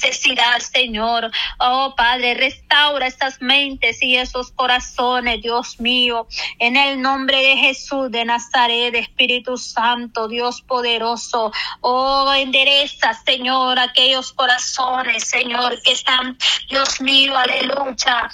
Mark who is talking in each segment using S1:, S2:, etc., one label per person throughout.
S1: necesidad, Señor. Oh Padre, restaura estas mentes y esos corazones, Dios mío, en el nombre de Jesús de Nazaret, Espíritu Santo, Dios poderoso. Oh, endereza, Señor, aquellos corazones, Señor, que están, Dios mío, aleluya.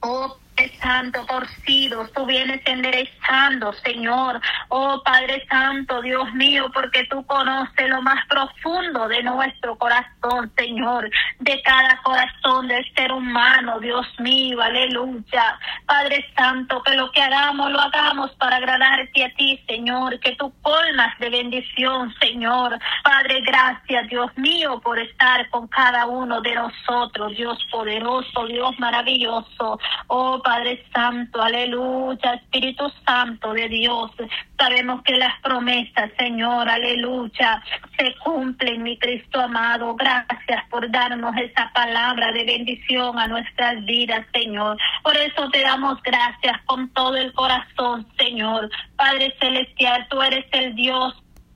S1: Oh, Santo, torcidos, tú vienes enderezando, Señor. Oh Padre Santo, Dios mío, porque tú conoces lo más profundo de nuestro corazón, Señor, de cada corazón del ser humano, Dios mío, aleluya. Padre Santo, que lo que hagamos, lo hagamos para agradarte a ti, Señor, que tú colmas de bendición, Señor. Padre, gracias, Dios mío, por estar con cada uno de nosotros, Dios poderoso, Dios maravilloso. Oh Padre Santo, aleluya, Espíritu Santo de Dios. Sabemos que las promesas, Señor, aleluya, se cumplen, mi Cristo amado. Gracias por darnos esa palabra de bendición a nuestras vidas, Señor. Por eso te damos gracias con todo el corazón, Señor. Padre Celestial, tú eres el Dios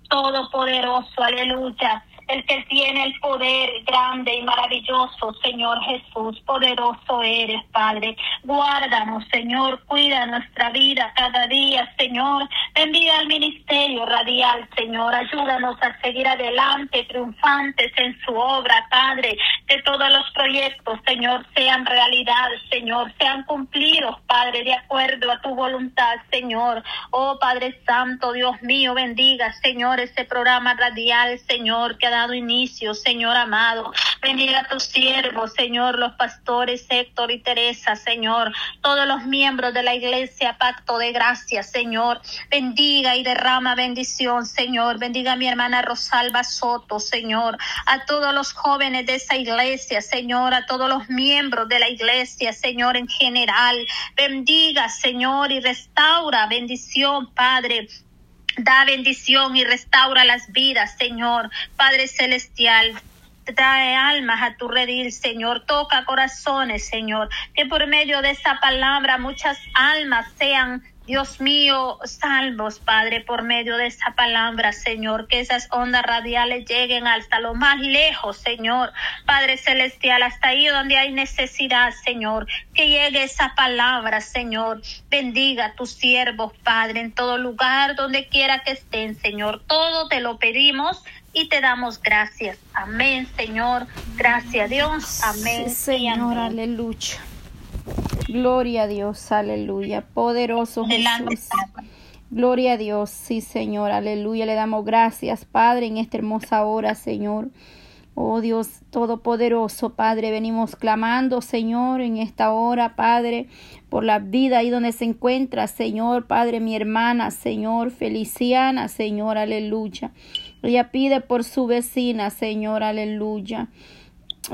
S1: todopoderoso, aleluya el que tiene el poder grande y maravilloso, Señor Jesús, poderoso eres, Padre. Guárdanos, Señor, cuida nuestra vida cada día, Señor. Envía al ministerio radial, Señor. Ayúdanos a seguir adelante, triunfantes en su obra, Padre. Que todos los proyectos, Señor, sean realidad, Señor, sean cumplidos, Padre, de acuerdo a tu voluntad, Señor. Oh, Padre Santo, Dios mío, bendiga, Señor, ese programa radial, Señor, que inicio, Señor amado. Bendiga a tus siervos, Señor, los pastores Héctor y Teresa, Señor, todos los miembros de la iglesia, pacto de gracia, Señor. Bendiga y derrama bendición, Señor. Bendiga a mi hermana Rosalba Soto, Señor. A todos los jóvenes de esa iglesia, Señor. A todos los miembros de la iglesia, Señor, en general. Bendiga, Señor, y restaura bendición, Padre Da bendición y restaura las vidas, Señor. Padre Celestial, trae almas a tu redil, Señor. Toca corazones, Señor. Que por medio de esa palabra muchas almas sean Dios mío, salvos, Padre, por medio de esa palabra, Señor, que esas ondas radiales lleguen hasta lo más lejos, Señor, Padre Celestial, hasta ahí donde hay necesidad, Señor, que llegue esa palabra, Señor. Bendiga a tus siervos, Padre, en todo lugar, donde quiera que estén, Señor. Todo te lo pedimos y te damos gracias. Amén, Señor. Gracias, Dios. Amén.
S2: Señor, aleluya. Gloria a Dios, aleluya. Poderoso Jesús. Gloria a Dios, sí Señor, aleluya. Le damos gracias, Padre, en esta hermosa hora, Señor. Oh Dios Todopoderoso, Padre, venimos clamando, Señor, en esta hora, Padre, por la vida ahí donde se encuentra, Señor, Padre, mi hermana, Señor, Feliciana, Señor, aleluya. Ella pide por su vecina, Señor, aleluya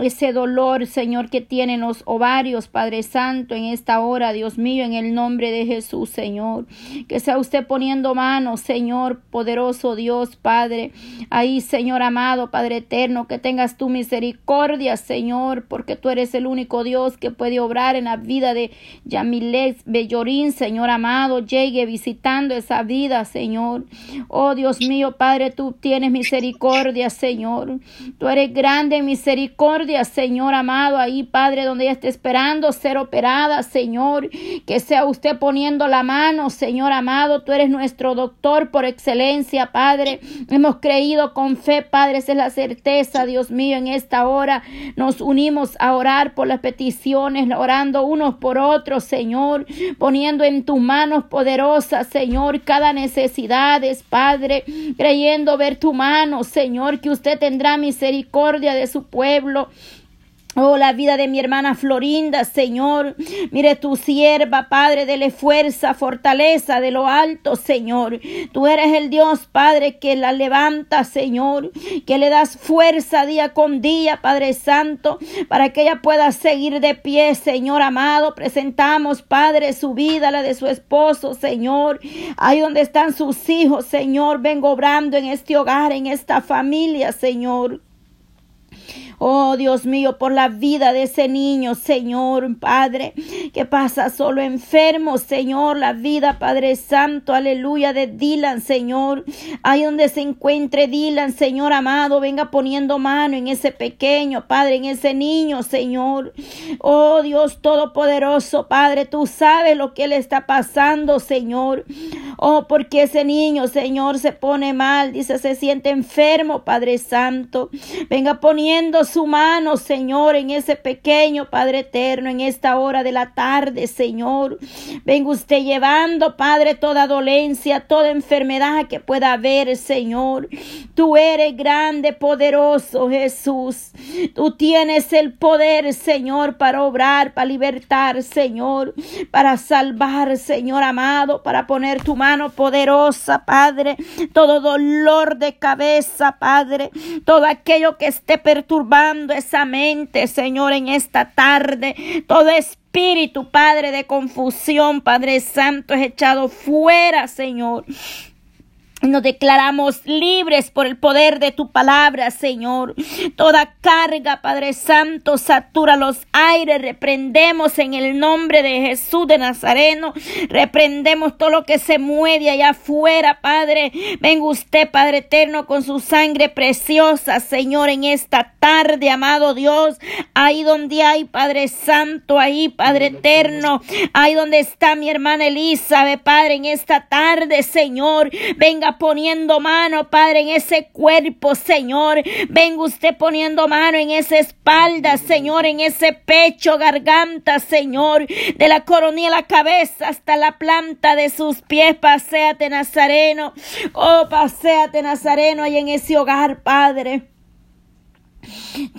S2: ese dolor, Señor, que tienen los ovarios, Padre Santo, en esta hora, Dios mío, en el nombre de Jesús, Señor. Que sea usted poniendo manos, Señor, poderoso Dios, Padre. Ahí, Señor amado, Padre eterno, que tengas tu misericordia, Señor, porque tú eres el único Dios que puede obrar en la vida de Yamilex Bellorín, Señor amado. Llegue visitando esa vida, Señor. Oh Dios mío, Padre, tú tienes misericordia, Señor. Tú eres grande en misericordia Señor amado, ahí, Padre, donde ella esté esperando ser operada, Señor, que sea usted poniendo la mano, Señor amado, tú eres nuestro doctor por excelencia, Padre. Hemos creído con fe, Padre, esa es la certeza, Dios mío, en esta hora nos unimos a orar por las peticiones, orando unos por otros, Señor, poniendo en tus manos poderosas, Señor, cada necesidad, Padre, creyendo ver tu mano, Señor, que usted tendrá misericordia de su pueblo, Oh, la vida de mi hermana Florinda, Señor. Mire tu sierva, Padre, dele fuerza, fortaleza de lo alto, Señor. Tú eres el Dios, Padre, que la levanta, Señor. Que le das fuerza día con día, Padre Santo, para que ella pueda seguir de pie, Señor amado. Presentamos, Padre, su vida, la de su esposo, Señor. Ahí donde están sus hijos, Señor. Vengo obrando en este hogar, en esta familia, Señor. Oh Dios mío, por la vida de ese niño, Señor, Padre, que pasa solo enfermo, Señor, la vida, Padre Santo, aleluya, de Dylan, Señor. Ahí donde se encuentre Dylan, Señor amado, venga poniendo mano en ese pequeño, Padre, en ese niño, Señor. Oh Dios Todopoderoso, Padre, tú sabes lo que le está pasando, Señor. Oh, porque ese niño, Señor, se pone mal, dice, se siente enfermo, Padre Santo. Venga poniendo su mano, Señor, en ese pequeño, Padre eterno, en esta hora de la tarde, Señor. Venga usted llevando, Padre, toda dolencia, toda enfermedad que pueda haber, Señor. Tú eres grande, poderoso, Jesús. Tú tienes el poder, Señor, para obrar, para libertar, Señor, para salvar, Señor amado, para poner tu mano poderosa, Padre. Todo dolor de cabeza, Padre. Todo aquello que esté esa mente, Señor, en esta tarde. Todo espíritu, Padre, de confusión, Padre Santo, es echado fuera, Señor. Nos declaramos libres por el poder de tu palabra, Señor. Toda carga, Padre Santo, satura los aires. Reprendemos en el nombre de Jesús de Nazareno. Reprendemos todo lo que se mueve allá afuera, Padre. Venga usted, Padre eterno, con su sangre preciosa, Señor, en esta tarde, amado Dios. Ahí donde hay, Padre Santo, ahí, Padre eterno. Ahí donde está mi hermana Elizabeth, Padre, en esta tarde, Señor. Venga poniendo mano, Padre, en ese cuerpo, Señor. Venga usted poniendo mano en esa espalda, Señor, en ese pecho, garganta, Señor, de la coronilla la cabeza hasta la planta de sus pies. Paseate, Nazareno. Oh, paseate, Nazareno, ahí en ese hogar, Padre.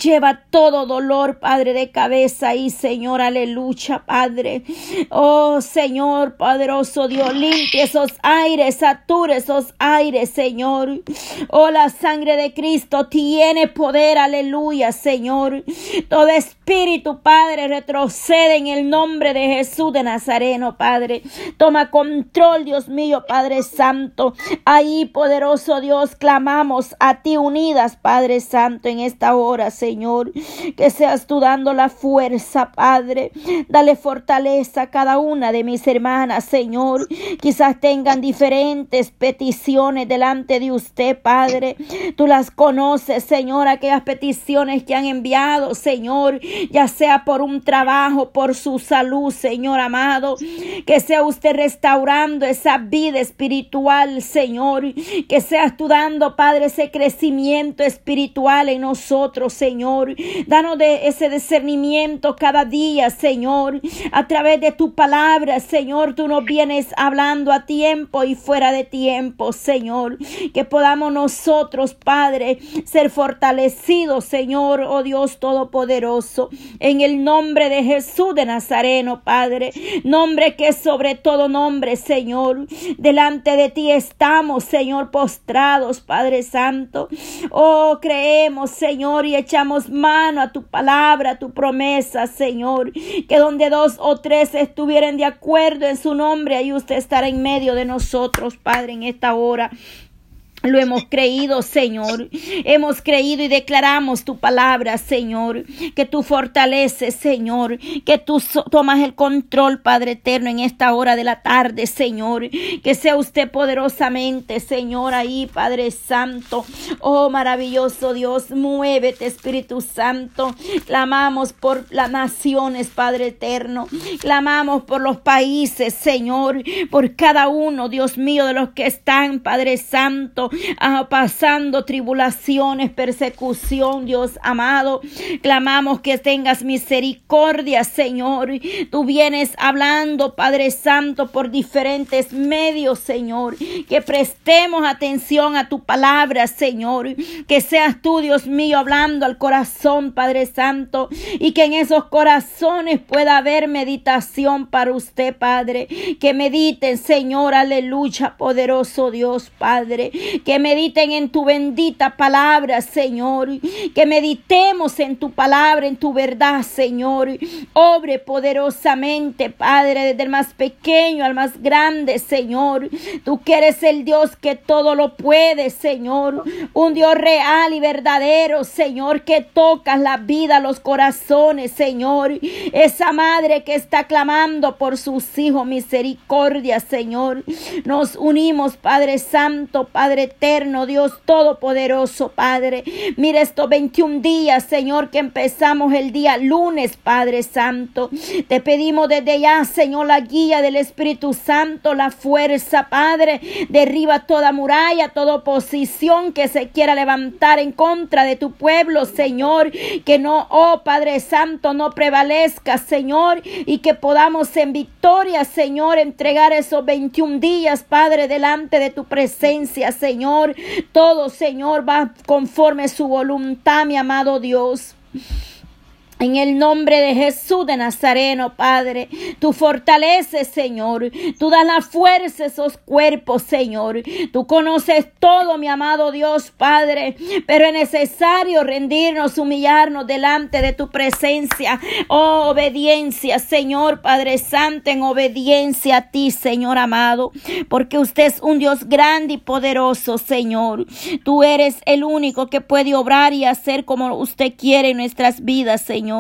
S2: Lleva todo dolor, Padre, de cabeza y Señor, aleluya, Padre. Oh, Señor, poderoso Dios, limpia esos aires, satura esos aires, Señor. Oh, la sangre de Cristo tiene poder, aleluya, Señor. Todo espíritu, Padre, retrocede en el nombre de Jesús de Nazareno, Padre. Toma control, Dios mío, Padre Santo. Ahí, poderoso Dios, clamamos a ti unidas, Padre Santo, en esta hora, Señor. Que seas tú dando la fuerza, Padre. Dale fortaleza a cada una de mis hermanas, Señor. Quizás tengan diferentes peticiones delante de usted, Padre. Tú las conoces, Señor, aquellas peticiones que han enviado, Señor, ya sea por un trabajo, por su salud, Señor amado. Que sea usted restaurando esa vida espiritual, Señor. Que seas tú dando, Padre, ese crecimiento espiritual en nosotros Señor. Danos de ese discernimiento cada día, Señor. A través de tu palabra, Señor, tú nos vienes hablando a tiempo y fuera de tiempo, Señor. Que podamos nosotros, Padre, ser fortalecidos, Señor, oh Dios Todopoderoso. En el nombre de Jesús de Nazareno, Padre. Nombre que sobre todo nombre, Señor. Delante de ti estamos, Señor, postrados, Padre Santo. Oh, creemos, Señor y echamos mano a tu palabra, a tu promesa, Señor. Que donde dos o tres estuvieran de acuerdo en su nombre, ahí usted estará en medio de nosotros, Padre, en esta hora. Lo hemos creído, Señor. Hemos creído y declaramos tu palabra, Señor. Que tú fortaleces, Señor. Que tú tomas el control, Padre eterno, en esta hora de la tarde, Señor. Que sea usted poderosamente, Señor, ahí, Padre Santo. Oh, maravilloso Dios, muévete, Espíritu Santo. Clamamos por las naciones, Padre eterno. Clamamos por los países, Señor. Por cada uno, Dios mío, de los que están, Padre Santo ah, pasando tribulaciones, persecución, Dios amado. Clamamos que tengas misericordia, Señor. Tú vienes hablando, Padre Santo, por diferentes medios, Señor. Que prestemos atención a tu palabra, Señor. Que seas tú, Dios mío, hablando al corazón, Padre Santo. Y que en esos corazones pueda haber meditación para usted, Padre. Que mediten, Señor, aleluya, poderoso Dios, Padre que mediten en tu bendita palabra, Señor, que meditemos en tu palabra, en tu verdad, Señor. Obre poderosamente, Padre, desde el más pequeño al más grande, Señor. Tú que eres el Dios que todo lo puede, Señor. Un Dios real y verdadero, Señor, que tocas la vida, los corazones, Señor. Esa madre que está clamando por sus hijos, misericordia, Señor. Nos unimos, Padre Santo, Padre eterno, Dios Todopoderoso, Padre. Mira estos 21 días, Señor, que empezamos el día lunes, Padre Santo. Te pedimos desde ya, Señor, la guía del Espíritu Santo, la fuerza, Padre. Derriba toda muralla, toda oposición que se quiera levantar en contra de tu pueblo, Señor. Que no, oh Padre Santo, no prevalezca, Señor, y que podamos en victoria, Señor, entregar esos 21 días, Padre, delante de tu presencia, Señor. Todo, Señor, va conforme su voluntad, mi amado Dios. En el nombre de Jesús de Nazareno, Padre, tú fortaleces, Señor. Tú das la fuerza a esos cuerpos, Señor. Tú conoces todo, mi amado Dios, Padre. Pero es necesario rendirnos, humillarnos delante de tu presencia. Oh, obediencia, Señor, Padre Santo, en obediencia a ti, Señor amado. Porque usted es un Dios grande y poderoso, Señor. Tú eres el único que puede obrar y hacer como usted quiere en nuestras vidas, Señor.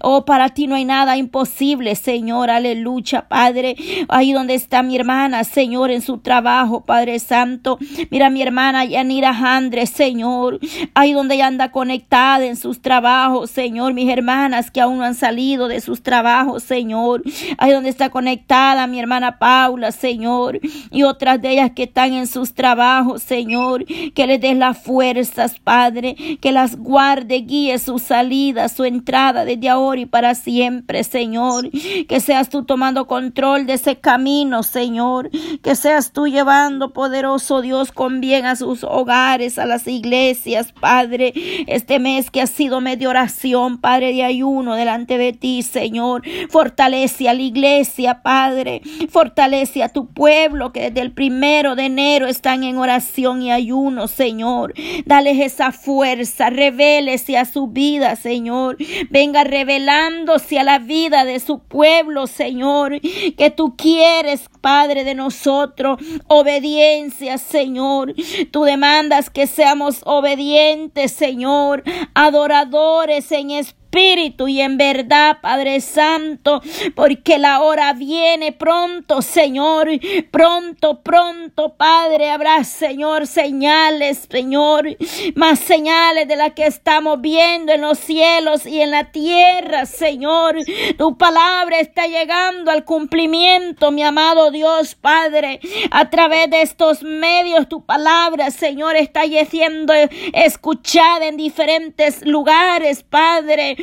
S2: Oh, para ti no hay nada imposible, Señor. Aleluya, Padre. Ahí donde está mi hermana, Señor, en su trabajo, Padre Santo. Mira mi hermana Yanira Jandre, Señor. Ahí donde ella anda conectada en sus trabajos, Señor. Mis hermanas que aún no han salido de sus trabajos, Señor. Ahí donde está conectada mi hermana Paula, Señor. Y otras de ellas que están en sus trabajos, Señor. Que les des las fuerzas, Padre. Que las guarde, guíe su salida, su entrada desde ahora y para siempre, Señor. Que seas tú tomando control de ese camino, Señor. Que seas tú llevando, poderoso Dios, con bien a sus hogares, a las iglesias, Padre. Este mes que ha sido medio oración, Padre, de ayuno delante de ti, Señor. Fortalece a la iglesia, Padre. Fortalece a tu pueblo que desde el primero de enero están en oración y ayuno, Señor. Dales esa fuerza, revélese a su vida, Señor venga revelándose a la vida de su pueblo, Señor, que tú quieres, Padre, de nosotros. Obediencia, Señor. Tú demandas que seamos obedientes, Señor, adoradores en espíritu espíritu y en verdad, Padre Santo, porque la hora viene pronto, Señor, pronto, pronto, Padre, habrá, Señor, señales, Señor, más señales de las que estamos viendo en los cielos y en la tierra, Señor. Tu palabra está llegando al cumplimiento, mi amado Dios, Padre, a través de estos medios, tu palabra, Señor, está siendo escuchada en diferentes lugares, Padre.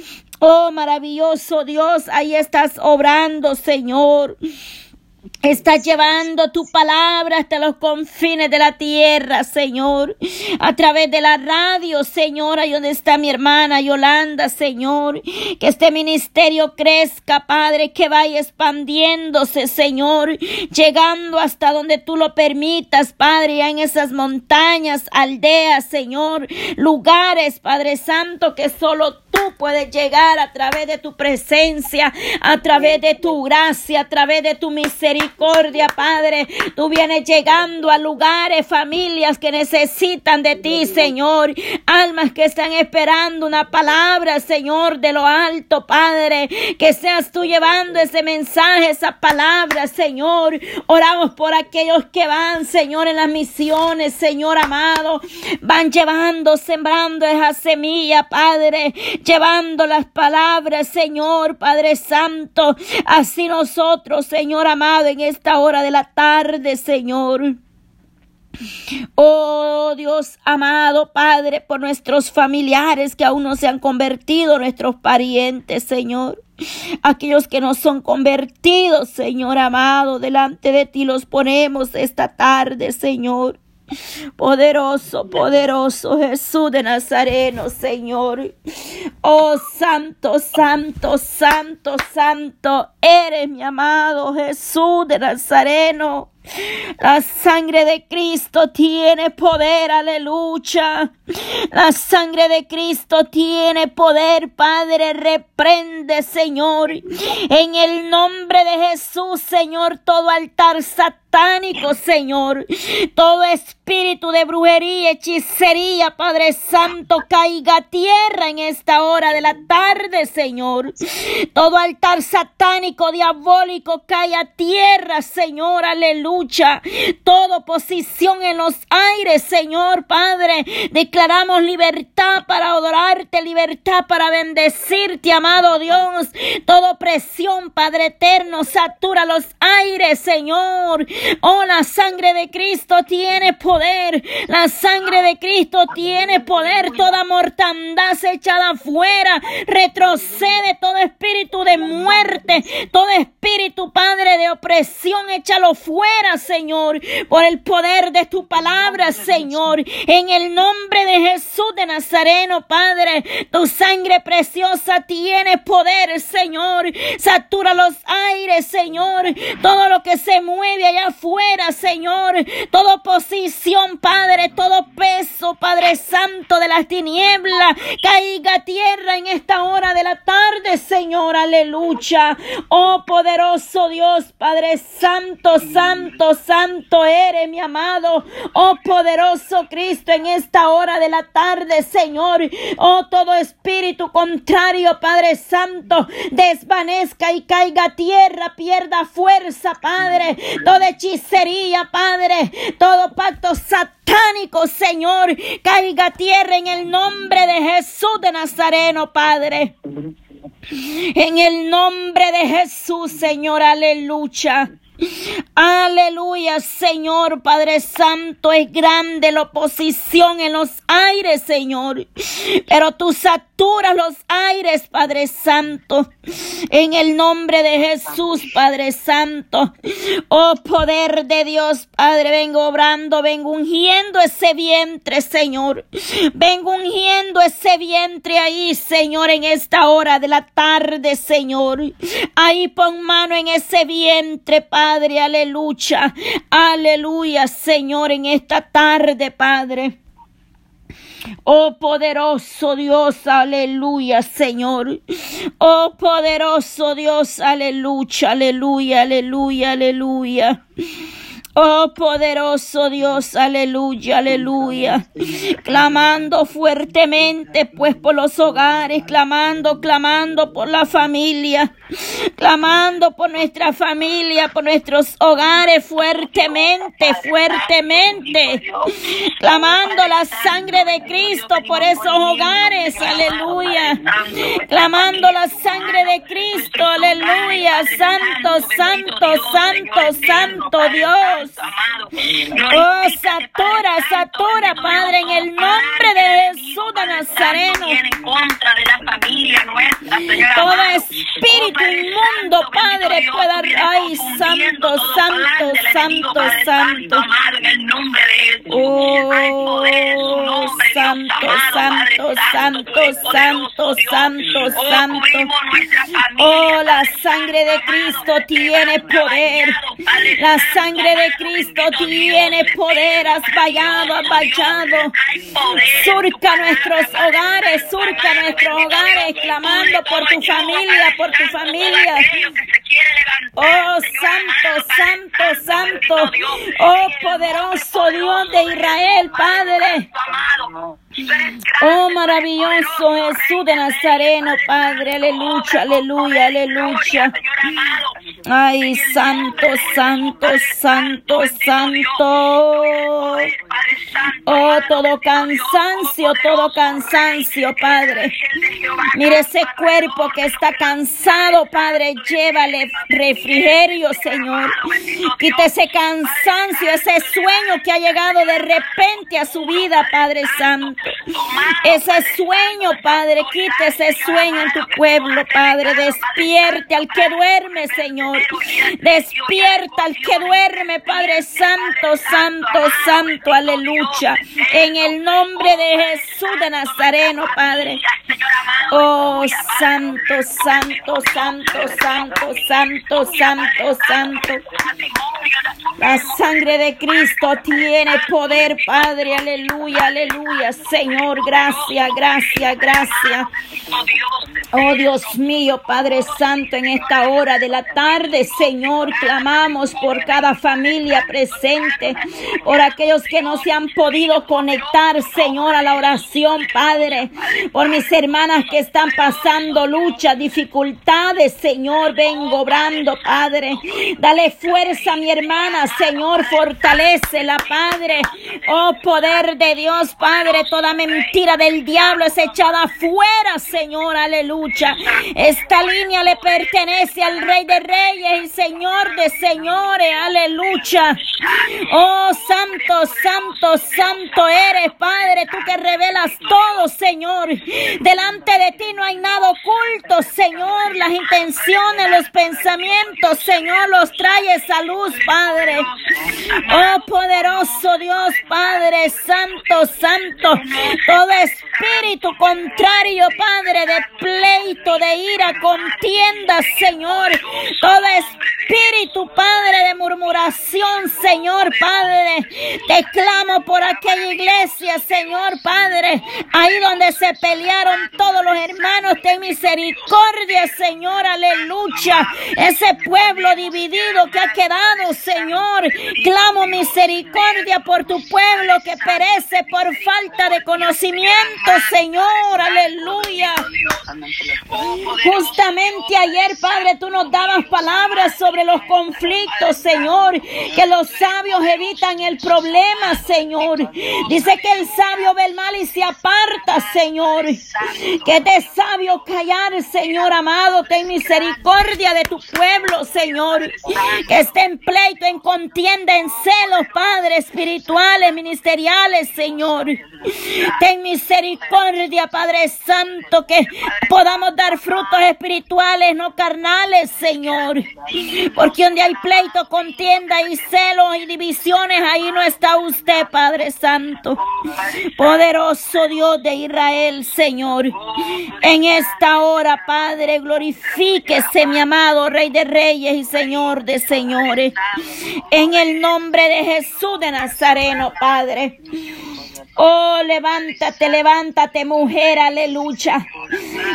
S2: Oh, maravilloso Dios, ahí estás obrando, Señor. Estás llevando tu palabra hasta los confines de la tierra, Señor. A través de la radio, Señor, ahí donde está mi hermana Yolanda, Señor. Que este ministerio crezca, Padre, que vaya expandiéndose, Señor. Llegando hasta donde tú lo permitas, Padre, en esas montañas, aldeas, Señor. Lugares, Padre Santo, que solo tú puedes llegar a través de tu presencia, a través de tu gracia, a través de tu misericordia misericordia, Padre. Tú vienes llegando a lugares, familias que necesitan de ti, Señor. Almas que están esperando una palabra, Señor, de lo alto, Padre. Que seas tú llevando ese mensaje, esa palabra, Señor. Oramos por aquellos que van, Señor, en las misiones, Señor amado. Van llevando, sembrando esa semilla, Padre. Llevando las palabras, Señor, Padre Santo. Así nosotros, Señor amado, en esta hora de la tarde, Señor. Oh Dios amado Padre, por nuestros familiares que aún no se han convertido, nuestros parientes, Señor. Aquellos que no son convertidos, Señor amado, delante de ti los ponemos esta tarde, Señor. Poderoso, poderoso Jesús de Nazareno, Señor. Oh, santo, santo, santo, santo. Eres mi amado Jesús de Nazareno. La sangre de Cristo tiene poder, aleluya. La sangre de Cristo tiene poder, Padre. Reprende, Señor. En el nombre de Jesús, Señor, todo altar satánico, Señor. Todo espíritu de brujería, hechicería, Padre Santo, caiga a tierra en esta hora de la tarde, Señor. Todo altar satánico, diabólico, cae a tierra, Señor. Aleluya. Toda oposición en los aires, Señor, Padre. Declaramos libertad para adorarte, libertad para bendecirte, amado Dios. Toda opresión, Padre eterno, satura los aires, Señor. Oh, la sangre de Cristo tiene poder. La sangre de Cristo tiene poder. Toda mortandad se echada afuera. Retrocede todo espíritu de muerte. Todo espíritu, Padre, de opresión. Échalo fuera, Señor. Por el poder de tu palabra, Señor. En el nombre de Jesús de Nazareno, Padre. Tu sangre preciosa tiene poder, Señor. Satura los aires, Señor. Todo lo que se mueve allá fuera, Señor. Toda oposición, Padre, todo peso, Padre Santo de las tinieblas, caiga tierra en esta hora de la tarde, Señor. Aleluya. Oh poderoso Dios, Padre Santo, Santo, Santo eres, mi amado. Oh poderoso Cristo, en esta hora de la tarde, Señor. Oh todo espíritu contrario, Padre Santo, desvanezca y caiga a tierra, pierda fuerza, Padre. Toda hechicería, Padre, todo pacto satánico, Señor, caiga a tierra en el nombre de Jesús de Nazareno, Padre. En el nombre de Jesús, Señor, aleluya. Aleluya, Señor Padre Santo, es grande la oposición en los aires, Señor. Pero tú saturas los aires, Padre Santo. En el nombre de Jesús, Padre Santo. Oh poder de Dios, Padre, vengo obrando, vengo ungiendo ese vientre, Señor. Vengo ungiendo ese vientre ahí, Señor, en esta hora de la tarde, Señor. Ahí pon mano en ese vientre, Padre. Padre, aleluya, aleluya, Señor, en esta tarde, Padre. Oh poderoso Dios, aleluya, Señor. Oh poderoso Dios, aleluya, aleluya, aleluya, aleluya. Oh poderoso Dios, aleluya, aleluya. Clamando fuertemente pues por los hogares, clamando, clamando por la familia, clamando por nuestra familia, por nuestros hogares fuertemente, fuertemente. Clamando la sangre de Cristo por esos hogares, aleluya. Clamando la sangre de Cristo, aleluya. Santo, santo, santo, santo Dios. Oh, satura, satura, Padre, en el nombre de Jesús de Nazareno. Todo espíritu inmundo, Padre, pueda. Ay, santo, santo, santo, santo. Oh, santo, santo, santo, santo, santo, santo. Oh, la sangre de Cristo tiene poder. La sangre de Cristo tiene poder, has vallado, has vallado. Surca nuestros hogares, surca nuestros hogares, clamando por tu familia, por tu familia. Oh, santo, santo, santo. Oh, poderoso Dios de Israel, Padre. Oh, maravilloso Jesús de Nazareno, Padre. Aleluya, aleluya, aleluya. Ay, santo, santo, santo, santo. Oh, todo cansancio, todo cansancio, Padre. Mire ese cuerpo que está cansado, Padre. Llévale refrigerio, Señor. Quita ese cansancio, ese sueño que ha llegado de repente a su vida, Padre Santo. Ese sueño, Padre, quita ese sueño en tu pueblo, Padre. Despierte al que duerme, Señor. Despierta al que duerme, Padre Santo, Santo, Santo, aleluya. En el nombre de Jesús de Nazareno, Padre. Oh, Santo, Santo, Santo, Santo, Santo, Santo, Santo. La sangre de Cristo tiene poder, Padre. Aleluya, aleluya. Señor, gracias, gracias, gracias. Oh Dios mío, Padre Santo, en esta hora de la tarde, Señor, clamamos por cada familia presente, por aquellos que no se han podido conectar, Señor, a la oración, Padre, por mis hermanas que están pasando lucha, dificultades, Señor, vengo obrando, Padre. Dale fuerza a mi hermana, Señor, la Padre. Oh, poder de Dios, Padre, toda mentira del diablo es echada fuera, Señor, aleluya. Esta línea le pertenece al Rey de Reyes y Señor de Señores, aleluya. Oh, santo, santo, santo eres, Padre, tú que revelas todo, Señor. Delante de ti no hay nada oculto, Señor. Las intenciones, los pensamientos, Señor, los traes a luz, Padre. Oh, poderoso Dios, Padre, santo, santo. Todo espíritu contrario, Padre, de pleito, de ira, contienda, Señor. Todo espíritu, Padre, de murmuración, Señor, Padre. Te clamo por aquella iglesia, Señor, Padre. Ahí donde se pelearon todos los hermanos, ten misericordia, Señor, aleluya. Ese pueblo dividido que ha quedado, Señor. Clamo misericordia por tu pueblo que perece por falta de conocimiento, Señor, aleluya. Justamente ayer, Padre, tú nos dabas palabras sobre los conflictos, Señor, que los sabios evitan el problema, Señor. Dice que el sabio ve el mal y se aparta, Señor. Que de sabio callar, Señor amado, ten misericordia de tu pueblo, Señor. Que esté en pleito, en contienda, en celos, Padre, espirituales, ministeriales, Señor. Ten misericordia, Padre Santo, que podamos dar frutos espirituales, no carnales, Señor. Porque donde hay pleito, contienda y celos y divisiones, ahí no está usted, Padre Santo. Poderoso Dios de Israel, Señor. En esta hora, Padre, glorifíquese, mi amado Rey de Reyes y Señor de Señores. En el nombre de Jesús de Nazareno, Padre. Oh, levántate, levántate, mujer, aleluya.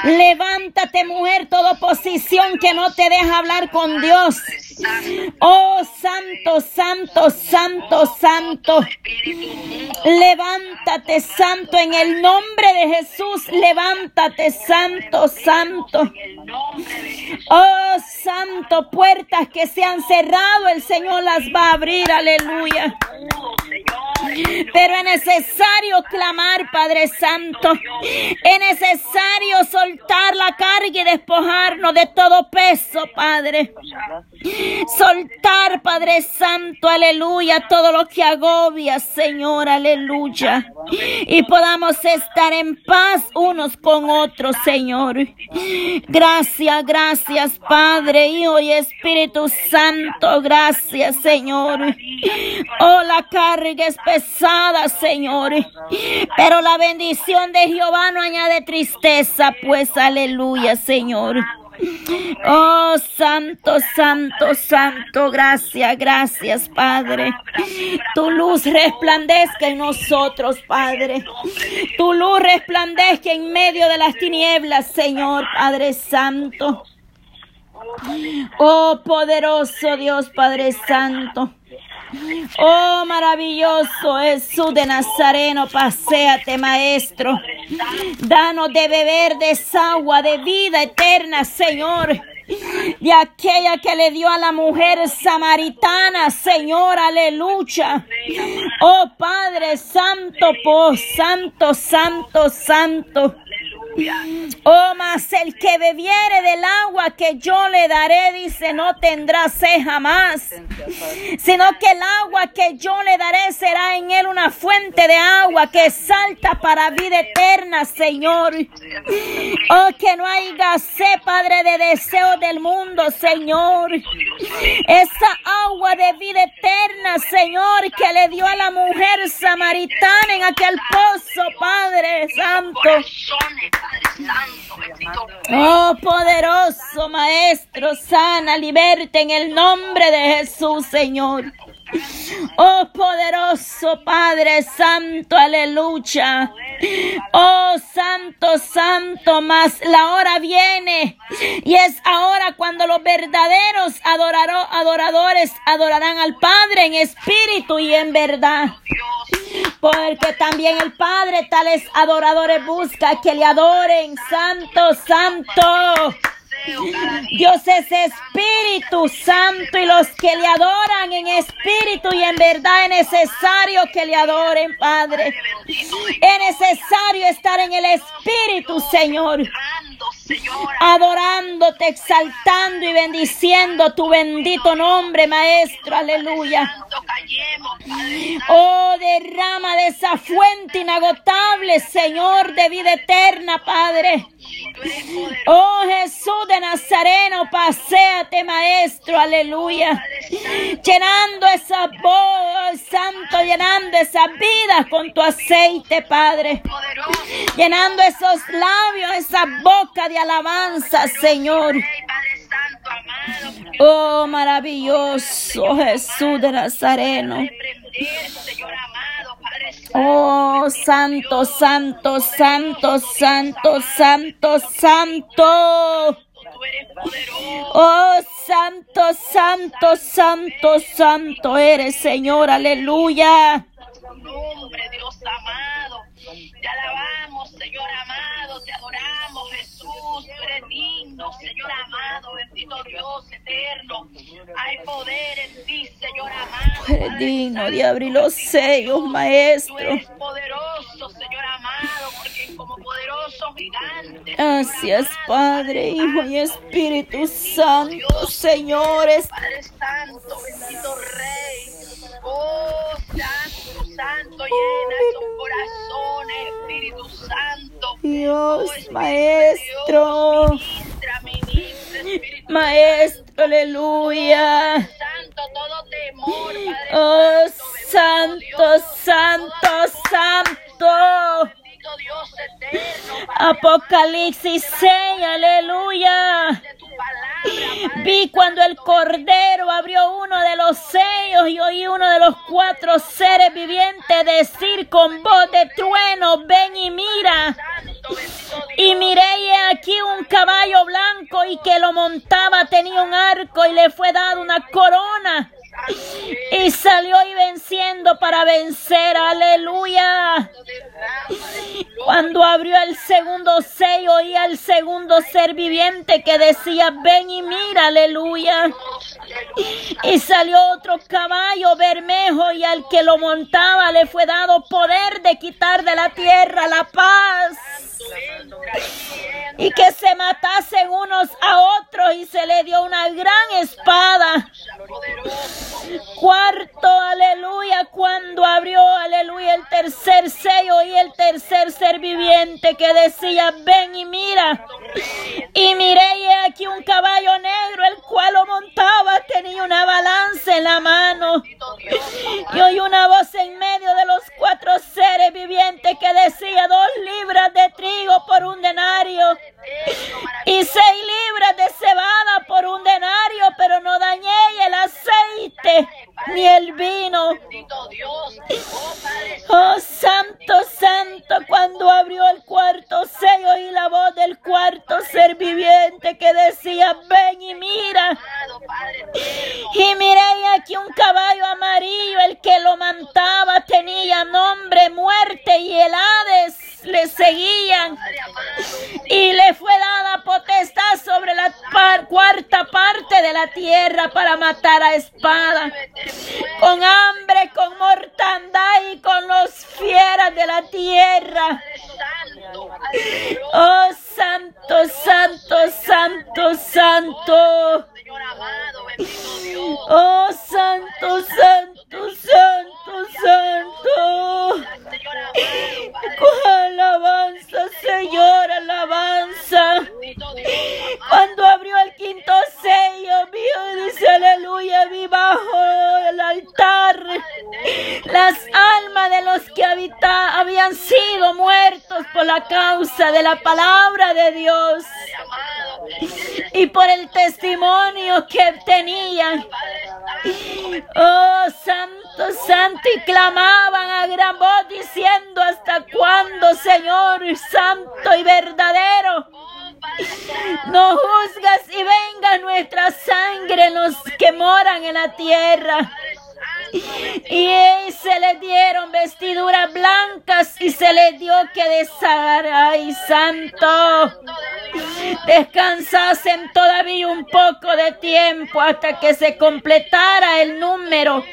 S2: Levántate, mujer, toda oposición que no te deja hablar con Dios. Oh, santo, santo, santo, santo. Levántate, santo, en el nombre de Jesús. Levántate, santo, santo. Oh, santo, puertas que se han cerrado, el Señor las va a abrir, aleluya. Pero es necesario clamar, Padre Santo. Es necesario soltar la carga y despojarnos de todo peso, Padre. Soltar, Padre Santo, aleluya, todo lo que agobia, Señor, aleluya. Y podamos estar en paz unos con otros, Señor. Gracias, gracias, Padre, Hijo y Espíritu Santo. Gracias, Señor. Oh, la carga es pesada, Señor. Pero la bendición de Jehová no añade tristeza, pues aleluya, Señor. Oh, santo, santo, santo, gracias, gracias, Padre. Tu luz resplandezca en nosotros, Padre. Tu luz resplandezca en medio de las tinieblas, Señor, Padre Santo. Oh, poderoso Dios, Padre Santo. Oh, maravilloso Jesús de Nazareno, paséate, Maestro. Danos de beber de esa agua de vida eterna, Señor. De aquella que le dio a la mujer samaritana, Señor, aleluya. Oh Padre Santo, oh Santo, Santo, Santo. Oh, mas el que bebiere del agua que yo le daré, dice, no tendrá sed jamás, sino que el agua que yo le daré será en él una fuente de agua que salta para vida eterna, Señor. Oh, que no haya sed, Padre, de deseo del mundo, Señor. Esa agua de vida eterna, Señor, que le dio a la mujer samaritana en aquel pozo, Padre Santo. Oh, poderoso Maestro, sana, liberta en el nombre de Jesús, Señor. Oh poderoso Padre Santo, aleluya. Oh Santo, Santo, mas la hora viene y es ahora cuando los verdaderos adoradores adorarán al Padre en espíritu y en verdad. Porque también el Padre tales adoradores busca que le adoren, Santo, Santo. Dios es Espíritu Santo y los que le adoran en espíritu y en verdad es necesario que le adoren, Padre. Es necesario estar en el Espíritu, Señor. Adorándote, exaltando y bendiciendo tu bendito nombre, Maestro. Aleluya. Oh, derrama de esa fuente inagotable, Señor, de vida eterna, Padre. Oh Jesús de Nazareno, paséate, Maestro, aleluya. Llenando esa voz, Santo, llenando esas vidas con tu aceite, Padre. Llenando esos labios, esa de alabanza, Señor. Oh, maravilloso Jesús de Nazareno. Oh, santo, santo, santo, santo, santo, santo. Oh, santo, santo, santo, santo eres, Señor, aleluya. Nombre, Dios amado. Te alabamos, Señor amado, te adoramos, Jesús, tú eres digno, Señor amado, bendito Dios eterno. Hay poder en ti, Señor amado. Tú eres digno de abrir los sellos, Maestro. Tú eres poderoso, Señor amado, porque como poderoso gigante. Gracias, Padre, Hijo y Espíritu Santo, señores. Padre Santo, bendito Rey. Oh, Santo, Santo, llena tu corazón, Espíritu Santo. Dios, oh, Maestro. Ministra, ministra, Maestro, aleluya. Santo, todo temor, Padre Oh, Santo, Santo, Santo. Dios eterno, Apocalipsis 6, aleluya. Vi cuando el Cordero abrió uno de los sellos y oí uno de los cuatro seres vivientes decir con voz de trueno, ven y mira. Y miré y aquí un caballo blanco y que lo montaba tenía un arco y le fue dado una corona. Y salió y venciendo para vencer, aleluya. Cuando abrió el segundo sello, oía al segundo ser viviente que decía, ven y mira, aleluya. Y salió otro caballo bermejo y al que lo montaba le fue dado poder de quitar de la tierra la paz y que se matasen unos a otros y se le dio una gran espada. Cuarto, aleluya, cuando abrió, aleluya, el tercer sello y el tercer ser viviente que decía, ven y mira. Y miré y aquí un caballo negro, el cual lo montaba, tenía una balanza en la mano. Y oí una voz la palabra de Dios y por el testimonio que tenían. Hasta que se completara el número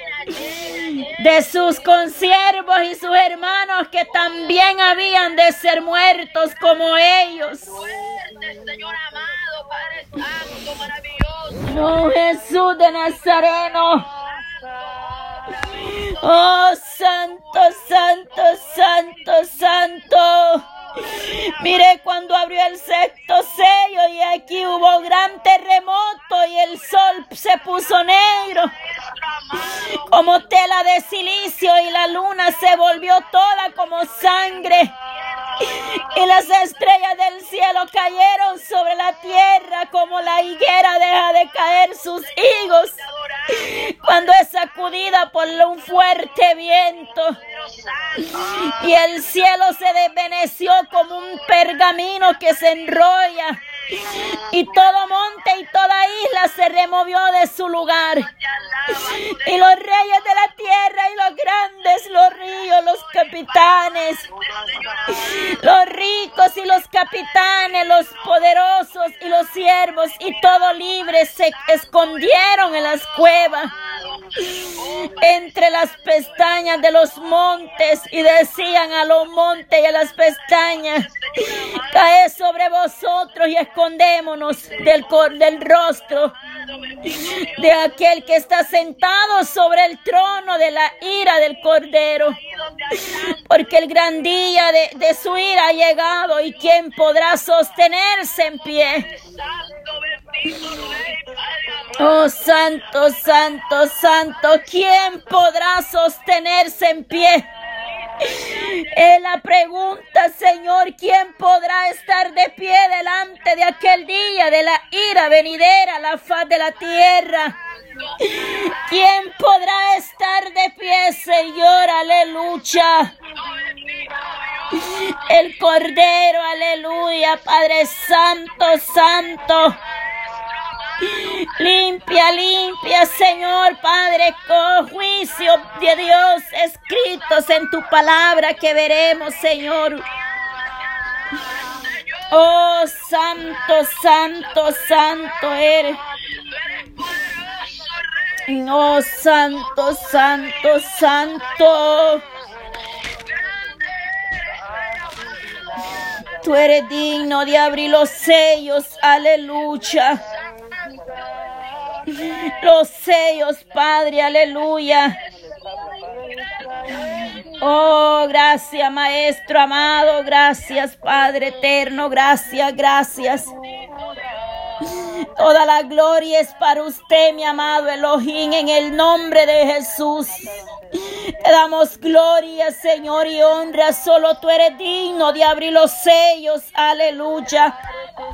S2: de sus consiervos y sus hermanos que también habían de ser muertos como ellos. No, Jesús de Nazareno. Oh, santo, santo, santo, santo. Mire cuando abrió el sexto sello y aquí hubo gran terremoto y el sol se puso negro como tela de silicio y la luna se volvió toda como sangre. Y las estrellas del cielo cayeron sobre la tierra como la higuera deja de caer sus higos cuando es sacudida por un fuerte viento. Y el cielo se desveneció como un pergamino que se enrolla. Y todo monte y toda isla se removió de su lugar. Y los reyes de la tierra y los grandes, los ríos, los capitanes, los ricos y los capitanes, los poderosos y los siervos y todo libre se escondieron en las cuevas entre las pestañas de los montes y decían a los montes y a las pestañas, cae sobre vosotros y escondémonos del, del rostro de aquel que está sentado sobre el trono de la ira del Cordero. Porque el gran día de, de su ira ha llegado y quién podrá sostenerse en pie. Oh santo, santo, santo, ¿quién podrá sostenerse en pie? Es la pregunta, Señor, ¿quién podrá estar de pie delante de aquel día de la ira venidera, la faz de la tierra? ¿Quién podrá estar de pie, Señor? Aleluya. El Cordero, aleluya, Padre Santo, Santo. Limpia, limpia, Señor Padre, con juicio de Dios escritos en tu palabra que veremos, Señor. Oh, santo, santo, santo eres. Oh, santo, santo, santo. Tú eres digno de abrir los sellos. Aleluya. Los sellos, Padre, aleluya. Oh, gracias, Maestro amado, gracias, Padre eterno, gracias, gracias. Toda la gloria es para usted, mi amado Elohim, en el nombre de Jesús. Te damos gloria, Señor, y honra. Solo tú eres digno de abrir los sellos. Aleluya.